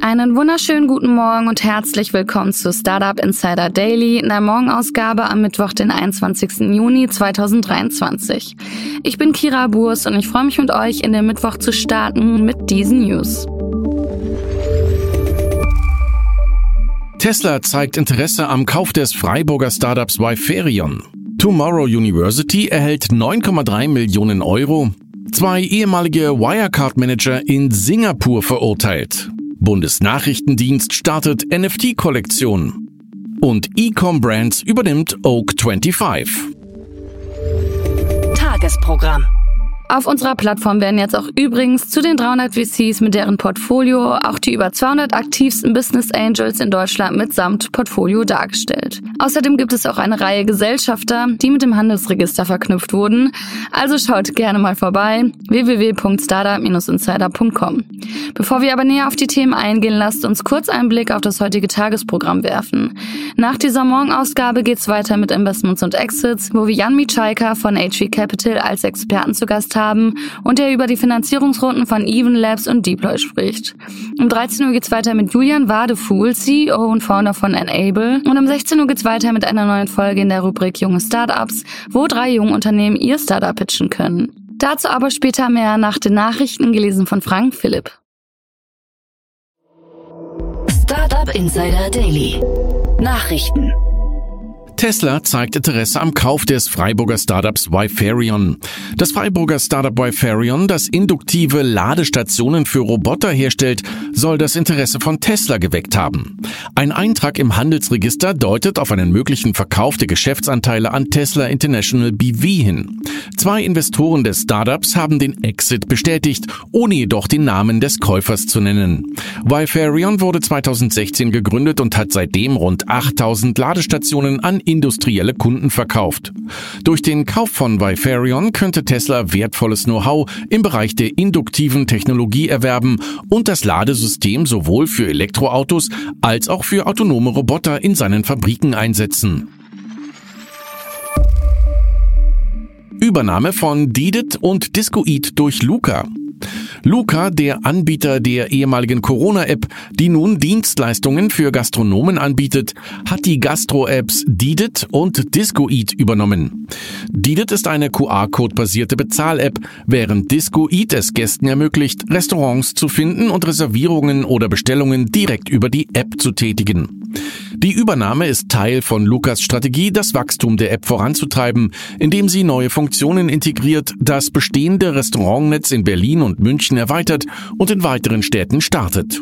Einen wunderschönen guten Morgen und herzlich willkommen zu Startup Insider Daily in der Morgenausgabe am Mittwoch, den 21. Juni 2023. Ich bin Kira Burs und ich freue mich mit euch in den Mittwoch zu starten mit diesen News. Tesla zeigt Interesse am Kauf des Freiburger Startups Viferion. Tomorrow University erhält 9,3 Millionen Euro. Zwei ehemalige Wirecard-Manager in Singapur verurteilt. Bundesnachrichtendienst startet NFT-Kollektion. Und Ecom Brands übernimmt Oak 25. Tagesprogramm. Auf unserer Plattform werden jetzt auch übrigens zu den 300 VCs mit deren Portfolio auch die über 200 aktivsten Business Angels in Deutschland mitsamt Portfolio dargestellt. Außerdem gibt es auch eine Reihe Gesellschafter, die mit dem Handelsregister verknüpft wurden. Also schaut gerne mal vorbei www.startup-insider.com. Bevor wir aber näher auf die Themen eingehen, lasst uns kurz einen Blick auf das heutige Tagesprogramm werfen. Nach dieser Morgenausgabe geht's weiter mit Investments und Exits, wo wir Jan Mitschaika von HV Capital als Experten zu Gast haben und der über die Finanzierungsrunden von Even Labs und Deploy spricht. Um 13 Uhr geht's weiter mit Julian Wadefuhl, CEO und Founder von Enable. Und um 16 Uhr geht's weiter mit einer neuen Folge in der Rubrik Junge Startups, wo drei junge Unternehmen ihr Startup pitchen können. Dazu aber später mehr nach den Nachrichten gelesen von Frank Philipp. Startup Insider Daily. Nachrichten. Tesla zeigt Interesse am Kauf des Freiburger Startups Viferion. Das Freiburger Startup Viferion, das induktive Ladestationen für Roboter herstellt, soll das Interesse von Tesla geweckt haben. Ein Eintrag im Handelsregister deutet auf einen möglichen Verkauf der Geschäftsanteile an Tesla International BV hin. Zwei Investoren des Startups haben den Exit bestätigt, ohne jedoch den Namen des Käufers zu nennen. Viferion wurde 2016 gegründet und hat seitdem rund 8000 Ladestationen an industrielle Kunden verkauft. Durch den Kauf von Viferion könnte Tesla wertvolles Know-how im Bereich der induktiven Technologie erwerben und das Ladesystem sowohl für Elektroautos als auch für autonome Roboter in seinen Fabriken einsetzen. Übernahme von Didit und Discoid durch Luca. Luca, der Anbieter der ehemaligen Corona-App, die nun Dienstleistungen für Gastronomen anbietet, hat die Gastro-Apps Didit und Discoeat übernommen. Didit ist eine QR-Code-basierte Bezahl-App, während Discoeat es Gästen ermöglicht, Restaurants zu finden und Reservierungen oder Bestellungen direkt über die App zu tätigen. Die Übernahme ist Teil von Lukas Strategie, das Wachstum der App voranzutreiben, indem sie neue Funktionen integriert, das bestehende Restaurantnetz in Berlin und München erweitert und in weiteren Städten startet.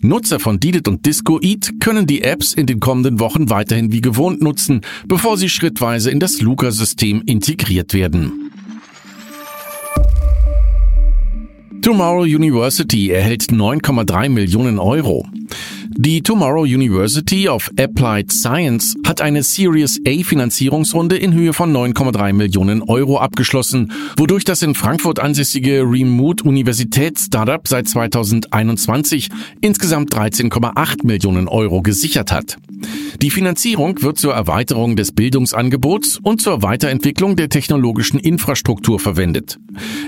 Nutzer von Didit und Disco Eat können die Apps in den kommenden Wochen weiterhin wie gewohnt nutzen, bevor sie schrittweise in das Luca-System integriert werden. Tomorrow University erhält 9,3 Millionen Euro. Die Tomorrow University of Applied Science hat eine Series A Finanzierungsrunde in Höhe von 9,3 Millionen Euro abgeschlossen, wodurch das in Frankfurt ansässige Remote Universität Startup seit 2021 insgesamt 13,8 Millionen Euro gesichert hat. Die Finanzierung wird zur Erweiterung des Bildungsangebots und zur Weiterentwicklung der technologischen Infrastruktur verwendet.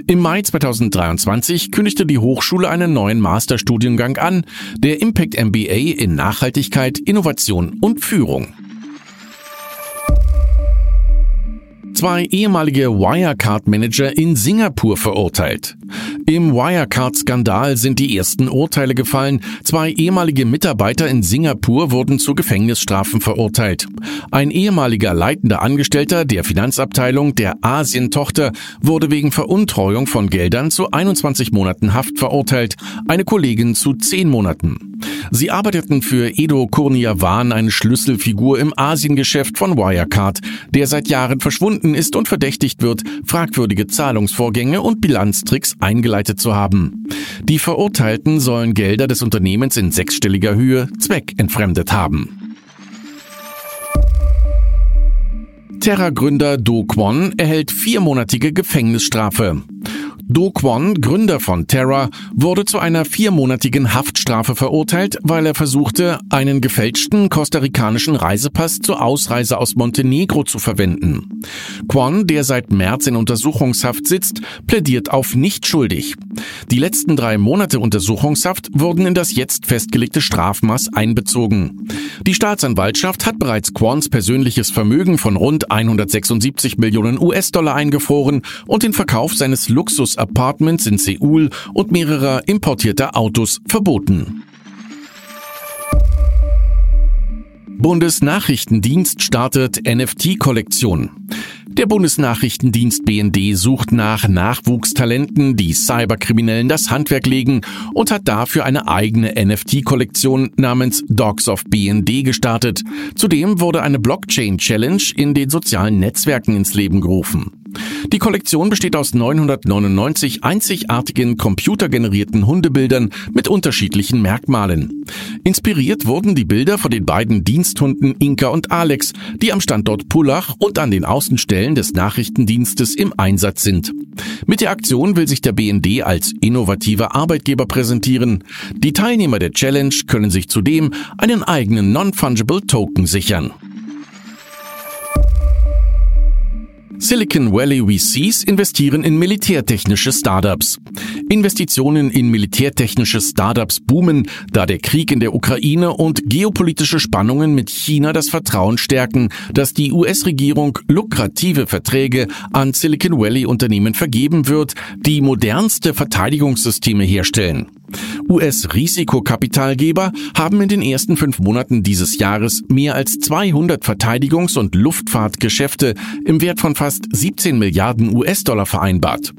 Im Mai 2023 kündigte die Hochschule einen neuen Masterstudiengang an, der Impact MBA in Nachhaltigkeit, Innovation und Führung. Zwei ehemalige Wirecard-Manager in Singapur verurteilt. Im Wirecard-Skandal sind die ersten Urteile gefallen. Zwei ehemalige Mitarbeiter in Singapur wurden zu Gefängnisstrafen verurteilt. Ein ehemaliger leitender Angestellter der Finanzabteilung der Asien-Tochter wurde wegen Veruntreuung von Geldern zu 21 Monaten Haft verurteilt, eine Kollegin zu 10 Monaten. Sie arbeiteten für Edo Kurniawan, eine Schlüsselfigur im Asiengeschäft von Wirecard, der seit Jahren verschwunden ist und verdächtigt wird, fragwürdige Zahlungsvorgänge und Bilanztricks eingeleitet zu haben. Die Verurteilten sollen Gelder des Unternehmens in sechsstelliger Höhe zweckentfremdet haben. Terra-Gründer Do Kwon erhält viermonatige Gefängnisstrafe. Do Kwon, Gründer von Terra, wurde zu einer viermonatigen Haftstrafe verurteilt, weil er versuchte, einen gefälschten kostarikanischen Reisepass zur Ausreise aus Montenegro zu verwenden. Kwon, der seit März in Untersuchungshaft sitzt, plädiert auf nicht schuldig. Die letzten drei Monate Untersuchungshaft wurden in das jetzt festgelegte Strafmaß einbezogen. Die Staatsanwaltschaft hat bereits Kwons persönliches Vermögen von rund 176 Millionen US-Dollar eingefroren und den Verkauf seines Luxus Apartments in Seoul und mehrerer importierter Autos verboten. Bundesnachrichtendienst startet NFT-Kollektion. Der Bundesnachrichtendienst BND sucht nach Nachwuchstalenten, die Cyberkriminellen das Handwerk legen und hat dafür eine eigene NFT-Kollektion namens Dogs of BND gestartet. Zudem wurde eine Blockchain-Challenge in den sozialen Netzwerken ins Leben gerufen. Die Kollektion besteht aus 999 einzigartigen computergenerierten Hundebildern mit unterschiedlichen Merkmalen. Inspiriert wurden die Bilder von den beiden Diensthunden Inka und Alex, die am Standort Pullach und an den Außenstellen des Nachrichtendienstes im Einsatz sind. Mit der Aktion will sich der BND als innovativer Arbeitgeber präsentieren. Die Teilnehmer der Challenge können sich zudem einen eigenen Non-Fungible Token sichern. Silicon Valley VCs investieren in militärtechnische Startups. Investitionen in militärtechnische Startups boomen, da der Krieg in der Ukraine und geopolitische Spannungen mit China das Vertrauen stärken, dass die US-Regierung lukrative Verträge an Silicon Valley Unternehmen vergeben wird, die modernste Verteidigungssysteme herstellen. US-Risikokapitalgeber haben in den ersten fünf Monaten dieses Jahres mehr als 200 Verteidigungs- und Luftfahrtgeschäfte im Wert von fast 17 Milliarden US-Dollar vereinbart.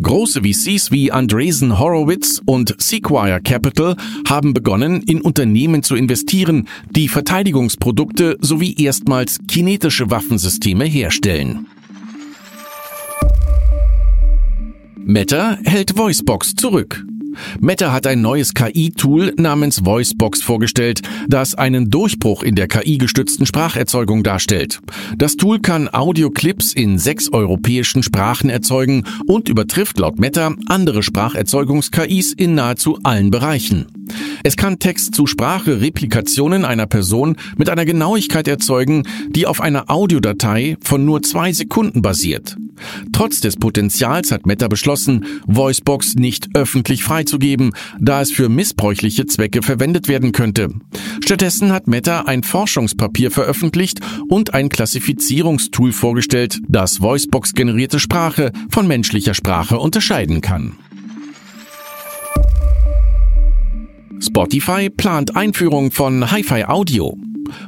Große VCs wie Andreessen Horowitz und Sequire Capital haben begonnen, in Unternehmen zu investieren, die Verteidigungsprodukte sowie erstmals kinetische Waffensysteme herstellen. Meta hält Voicebox zurück. Meta hat ein neues KI-Tool namens Voicebox vorgestellt, das einen Durchbruch in der KI-gestützten Spracherzeugung darstellt. Das Tool kann Audioclips in sechs europäischen Sprachen erzeugen und übertrifft laut Meta andere Spracherzeugungs-KIs in nahezu allen Bereichen. Es kann Text-zu-Sprache-Replikationen einer Person mit einer Genauigkeit erzeugen, die auf einer Audiodatei von nur zwei Sekunden basiert. Trotz des Potenzials hat Meta beschlossen, Voicebox nicht öffentlich freizugeben, da es für missbräuchliche Zwecke verwendet werden könnte. Stattdessen hat Meta ein Forschungspapier veröffentlicht und ein Klassifizierungstool vorgestellt, das Voicebox generierte Sprache von menschlicher Sprache unterscheiden kann. Spotify plant Einführung von Hi-Fi Audio.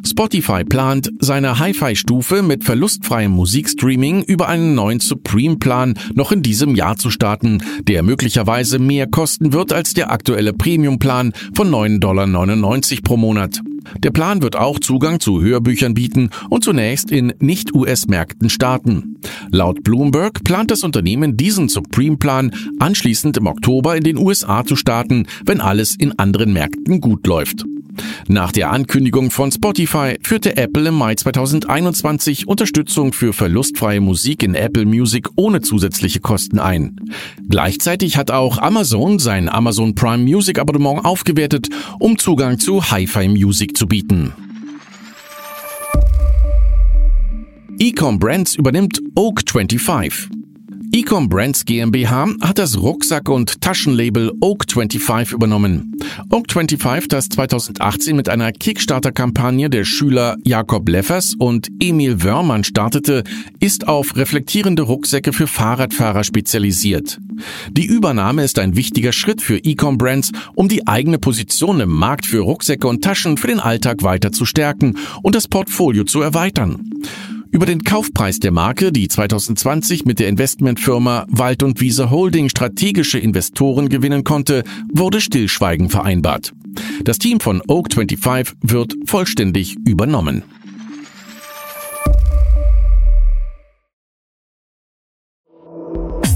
Spotify plant, seine Hi-Fi-Stufe mit verlustfreiem Musikstreaming über einen neuen Supreme-Plan noch in diesem Jahr zu starten, der möglicherweise mehr kosten wird als der aktuelle Premium-Plan von 9,99 Dollar pro Monat. Der Plan wird auch Zugang zu Hörbüchern bieten und zunächst in Nicht-US-Märkten starten. Laut Bloomberg plant das Unternehmen diesen Supreme-Plan anschließend im Oktober in den USA zu starten, wenn alles in anderen Märkten gut läuft. Nach der Ankündigung von Spotify führte Apple im Mai 2021 Unterstützung für verlustfreie Musik in Apple Music ohne zusätzliche Kosten ein. Gleichzeitig hat auch Amazon sein Amazon Prime Music Abonnement aufgewertet, um Zugang zu Hi-Fi Music zu bieten. Ecom Brands übernimmt Oak 25. Ecom Brands GmbH hat das Rucksack- und Taschenlabel Oak25 übernommen. Oak25, das 2018 mit einer Kickstarter-Kampagne der Schüler Jakob Leffers und Emil Wörmann startete, ist auf reflektierende Rucksäcke für Fahrradfahrer spezialisiert. Die Übernahme ist ein wichtiger Schritt für Ecom Brands, um die eigene Position im Markt für Rucksäcke und Taschen für den Alltag weiter zu stärken und das Portfolio zu erweitern. Über den Kaufpreis der Marke, die 2020 mit der Investmentfirma Wald und Wiese Holding strategische Investoren gewinnen konnte, wurde Stillschweigen vereinbart. Das Team von Oak25 wird vollständig übernommen.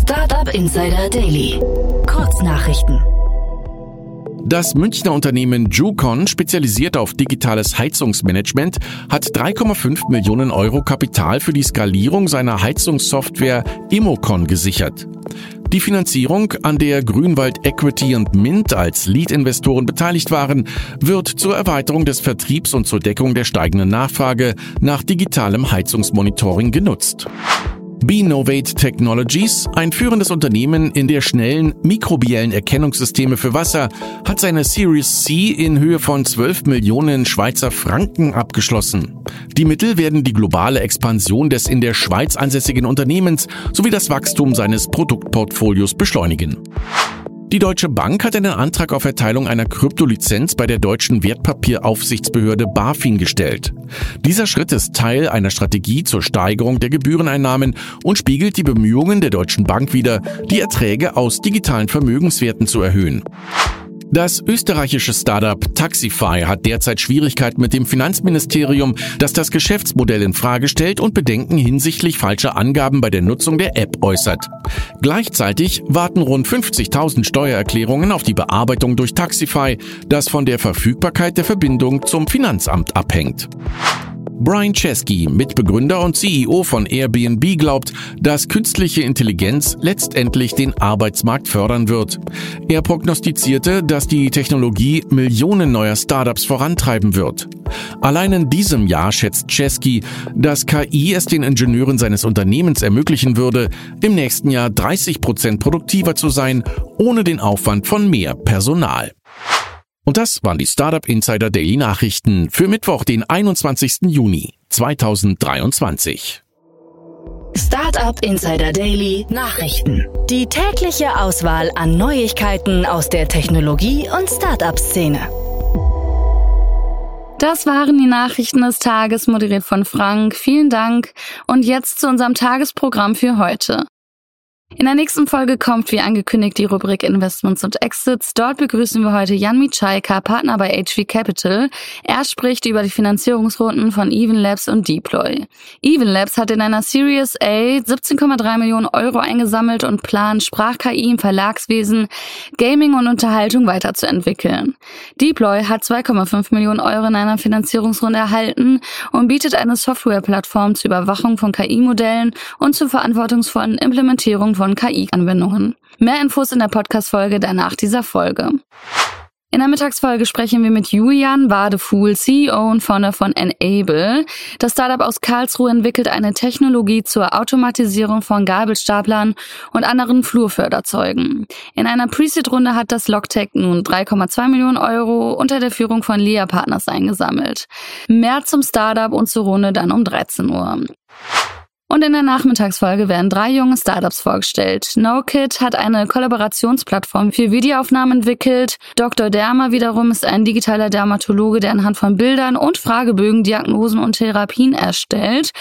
Startup Insider Daily. Kurznachrichten. Das Münchner Unternehmen Jucon, spezialisiert auf digitales Heizungsmanagement, hat 3,5 Millionen Euro Kapital für die Skalierung seiner Heizungssoftware Immocon gesichert. Die Finanzierung, an der Grünwald Equity und Mint als Lead-Investoren beteiligt waren, wird zur Erweiterung des Vertriebs und zur Deckung der steigenden Nachfrage nach digitalem Heizungsmonitoring genutzt. Benovate Technologies, ein führendes Unternehmen in der schnellen mikrobiellen Erkennungssysteme für Wasser, hat seine Series C in Höhe von 12 Millionen Schweizer Franken abgeschlossen. Die Mittel werden die globale Expansion des in der Schweiz ansässigen Unternehmens sowie das Wachstum seines Produktportfolios beschleunigen. Die Deutsche Bank hat einen Antrag auf Erteilung einer Kryptolizenz bei der deutschen Wertpapieraufsichtsbehörde BaFin gestellt. Dieser Schritt ist Teil einer Strategie zur Steigerung der Gebühreneinnahmen und spiegelt die Bemühungen der Deutschen Bank wider, die Erträge aus digitalen Vermögenswerten zu erhöhen. Das österreichische Startup Taxify hat derzeit Schwierigkeiten mit dem Finanzministerium, das das Geschäftsmodell in Frage stellt und Bedenken hinsichtlich falscher Angaben bei der Nutzung der App äußert. Gleichzeitig warten rund 50.000 Steuererklärungen auf die Bearbeitung durch Taxify, das von der Verfügbarkeit der Verbindung zum Finanzamt abhängt. Brian Chesky, Mitbegründer und CEO von Airbnb, glaubt, dass künstliche Intelligenz letztendlich den Arbeitsmarkt fördern wird. Er prognostizierte, dass die Technologie Millionen neuer Startups vorantreiben wird. Allein in diesem Jahr schätzt Chesky, dass KI es den Ingenieuren seines Unternehmens ermöglichen würde, im nächsten Jahr 30 Prozent produktiver zu sein, ohne den Aufwand von mehr Personal. Und das waren die Startup Insider Daily Nachrichten für Mittwoch, den 21. Juni 2023. Startup Insider Daily Nachrichten. Die tägliche Auswahl an Neuigkeiten aus der Technologie- und Startup-Szene. Das waren die Nachrichten des Tages, moderiert von Frank. Vielen Dank. Und jetzt zu unserem Tagesprogramm für heute. In der nächsten Folge kommt wie angekündigt die Rubrik Investments und Exits. Dort begrüßen wir heute Jan Mitschaika, Partner bei HV Capital. Er spricht über die Finanzierungsrunden von Even Labs und Deploy. Even Labs hat in einer Series A 17,3 Millionen Euro eingesammelt und plant, Sprach-KI im Verlagswesen, Gaming und Unterhaltung weiterzuentwickeln. Deploy hat 2,5 Millionen Euro in einer Finanzierungsrunde erhalten und bietet eine Softwareplattform zur Überwachung von KI-Modellen und zur verantwortungsvollen Implementierung von KI-Anwendungen. Mehr Infos in der Podcast-Folge danach dieser Folge. In der Mittagsfolge sprechen wir mit Julian Wadefuhl, CEO und Founder von Enable. Das Startup aus Karlsruhe entwickelt eine Technologie zur Automatisierung von Gabelstaplern und anderen Flurförderzeugen. In einer Pre-Seed-Runde hat das Logtech nun 3,2 Millionen Euro unter der Führung von Lea Partners eingesammelt. Mehr zum Startup und zur Runde dann um 13 Uhr. Und in der Nachmittagsfolge werden drei junge Startups vorgestellt. NoKid hat eine Kollaborationsplattform für Videoaufnahmen entwickelt. Dr. Derma wiederum ist ein digitaler Dermatologe, der anhand von Bildern und Fragebögen Diagnosen und Therapien erstellt.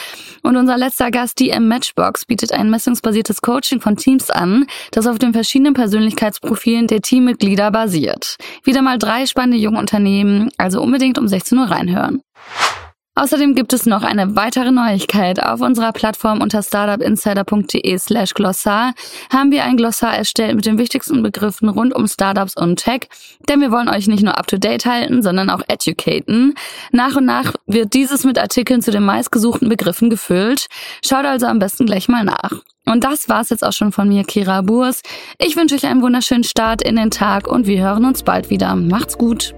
Und unser letzter Gast, die M Matchbox, bietet ein messungsbasiertes Coaching von Teams an, das auf den verschiedenen Persönlichkeitsprofilen der Teammitglieder basiert. Wieder mal drei spannende junge Unternehmen, also unbedingt um 16 Uhr reinhören. Außerdem gibt es noch eine weitere Neuigkeit. Auf unserer Plattform unter startupinsider.de slash Glossar haben wir ein Glossar erstellt mit den wichtigsten Begriffen rund um Startups und Tech, denn wir wollen euch nicht nur up-to-date halten, sondern auch educaten. Nach und nach wird dieses mit Artikeln zu den meistgesuchten Begriffen gefüllt. Schaut also am besten gleich mal nach. Und das war's jetzt auch schon von mir, Kira Burs. Ich wünsche euch einen wunderschönen Start in den Tag und wir hören uns bald wieder. Macht's gut.